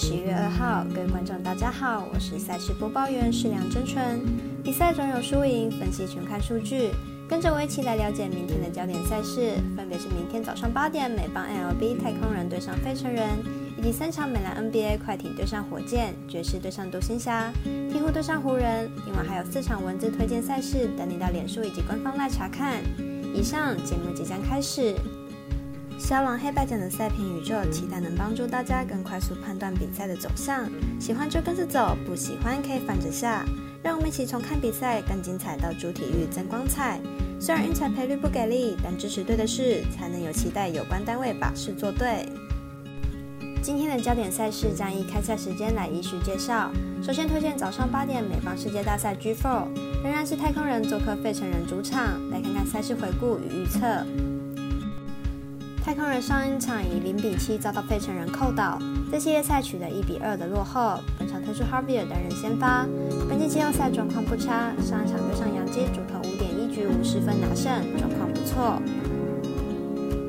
十一月二号，各位观众大家好，我是赛事播报员世良真纯。比赛总有输赢，分析全看数据，跟着我一起来了解明天的焦点赛事，分别是明天早上八点美邦 LB 太空人对上费城人，以及三场美篮 NBA 快艇对上火箭，爵士对上独行侠，鹈鹕对上湖人。另外还有四场文字推荐赛事等你到脸书以及官方来查看。以上节目即将开始。肖狼黑白奖的赛评宇宙，期待能帮助大家更快速判断比赛的走向。喜欢就跟着走，不喜欢可以反着下。让我们一起从看比赛更精彩到主体育增光彩。虽然运彩赔率不给力，但支持对的事，才能有期待有关单位把事做对。今天的焦点赛事将以开赛时间来依序介绍。首先推荐早上八点美邦世界大赛 G4，仍然是太空人做客费城人主场，来看看赛事回顾与预测。太空人上一场以零比七遭到费城人扣倒，在系列赛取得一比二的落后。本场推出 Harvey 担任先发，本季季后赛状况不差。上一场对上洋基，主投五点一局五十分拿胜，状况不错。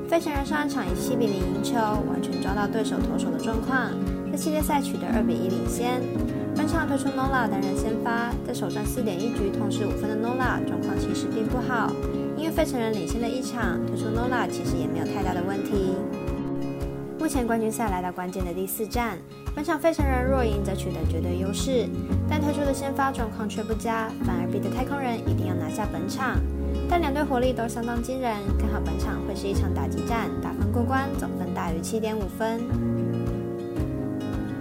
费城人上一场以七比零赢球，完全抓到对手投手的状况，在系列赛取得二比一领先。本场推出 Nola 担任先发，在首战四点一局痛失五分的 Nola 状况其实并不好。为费城人领先的一场，推出 Nola 其实也没有太大的问题。目前冠军赛来到关键的第四战，本场费城人若赢则取得绝对优势，但推出的先发状况却不佳，反而逼得太空人一定要拿下本场。但两队火力都相当惊人，看好本场会是一场打击战，打分过关，总分大于七点五分。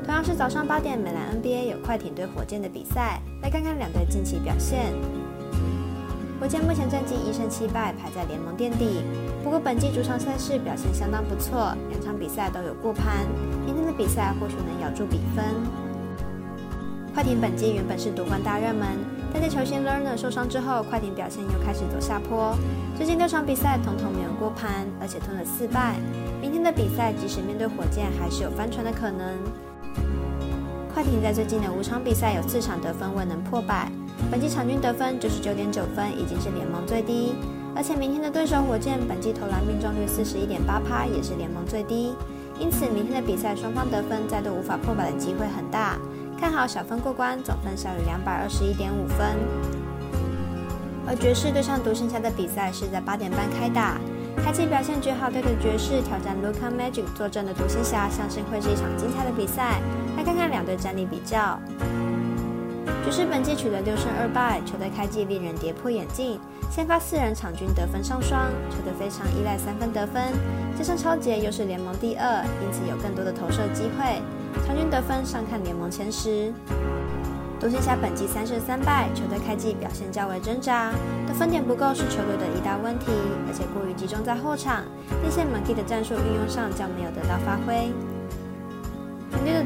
同样是早上八点，美兰 NBA 有快艇对火箭的比赛，来看看两队近期表现。火箭目前战绩一胜七败，排在联盟垫底。不过本季主场赛事表现相当不错，两场比赛都有过盘。明天的比赛或许能咬住比分。快艇本季原本是夺冠大热门，但在球星 Lerner 受伤之后，快艇表现又开始走下坡。最近六场比赛统统没有过盘，而且吞了四败。明天的比赛即使面对火箭，还是有翻船的可能。快艇在最近的五场比赛有四场得分未能破百。本季场均得分九十九点九分，已经是联盟最低。而且明天的对手火箭，本季投篮命中率四十一点八趴，也是联盟最低。因此，明天的比赛双方得分再度无法破百的机会很大。看好小分过关，总分小于两百二十一点五分。而爵士对上独行侠的比赛是在八点半开打。开季表现绝好对的爵士挑战 Luka Magic 坐镇的独行侠，相信会是一场精彩的比赛。来看看两队战力比较。爵士本季取得六胜二败，球队开季令人跌破眼镜。先发四人场均得分上双，球队非常依赖三分得分。加上超杰又是联盟第二，因此有更多的投射机会，场均得分上看联盟前十。独行侠本季三胜三败，球队开季表现较为挣扎，得分点不够是球队的一大问题，而且过于集中在后场，内线猛 K 的战术运用上较没有得到发挥。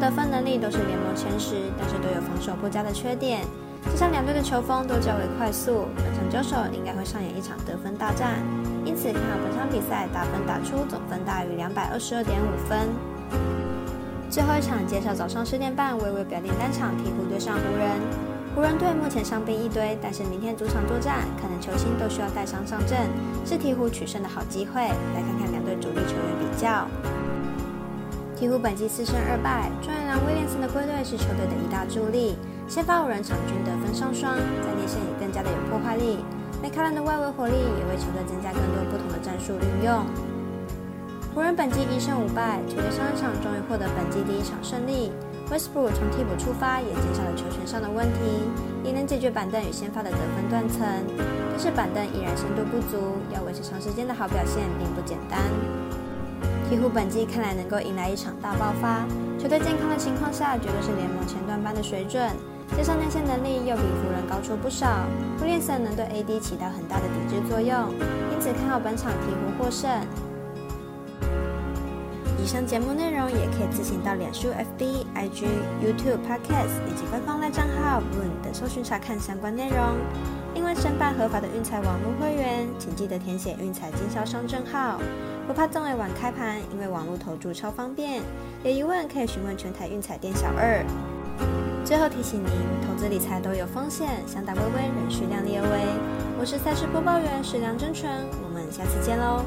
得分能力都是联盟前十，但是都有防守不佳的缺点。这场两队的球风都较为快速，本场交手应该会上演一场得分大战。因此看好本场比赛打分打出总分大于两百二十二点五分。最后一场介绍早上十点半微微表定单场鹈鹕对上湖人。湖人队目前伤兵一堆，但是明天主场作战，可能球星都需要带伤上阵，是鹈鹕取胜的好机会。来看看两队主力球员比较。鹈鹕本季四胜二败，状元郎威廉森的归队是球队的一大助力。先发五人场均得分上双，在内线也更加的有破坏力。梅卡兰的外围火力也为球队增加更多不同的战术运用。湖人本季一胜五败，球队上一场终于获得本季第一场胜利。Westbrook 从替补出发，也减少了球权上的问题，也能解决板凳与先发的得分断层。但是板凳依然深度不足，要维持长时间的好表现并不简单。鹈鹕本季看来能够迎来一场大爆发，球队健康的情况下，绝对是联盟前段班的水准。加上内线能力又比湖人高出不少，威廉森能对 AD 起到很大的抵制作用，因此看好本场鹈鹕获胜。以上节目内容也可以自行到脸书、FB、IG、YouTube、Podcast 以及官方赖账号 Boon 等搜寻查看相关内容。另外，申办合法的运彩网络会员，请记得填写运彩经销商证号。不怕中尾晚开盘，因为网络投注超方便。有疑问可以询问全台运彩店小二。最后提醒您，投资理财都有风险，想打微微，仍需量力而为。我是赛事播报员史梁真纯，我们下次见喽。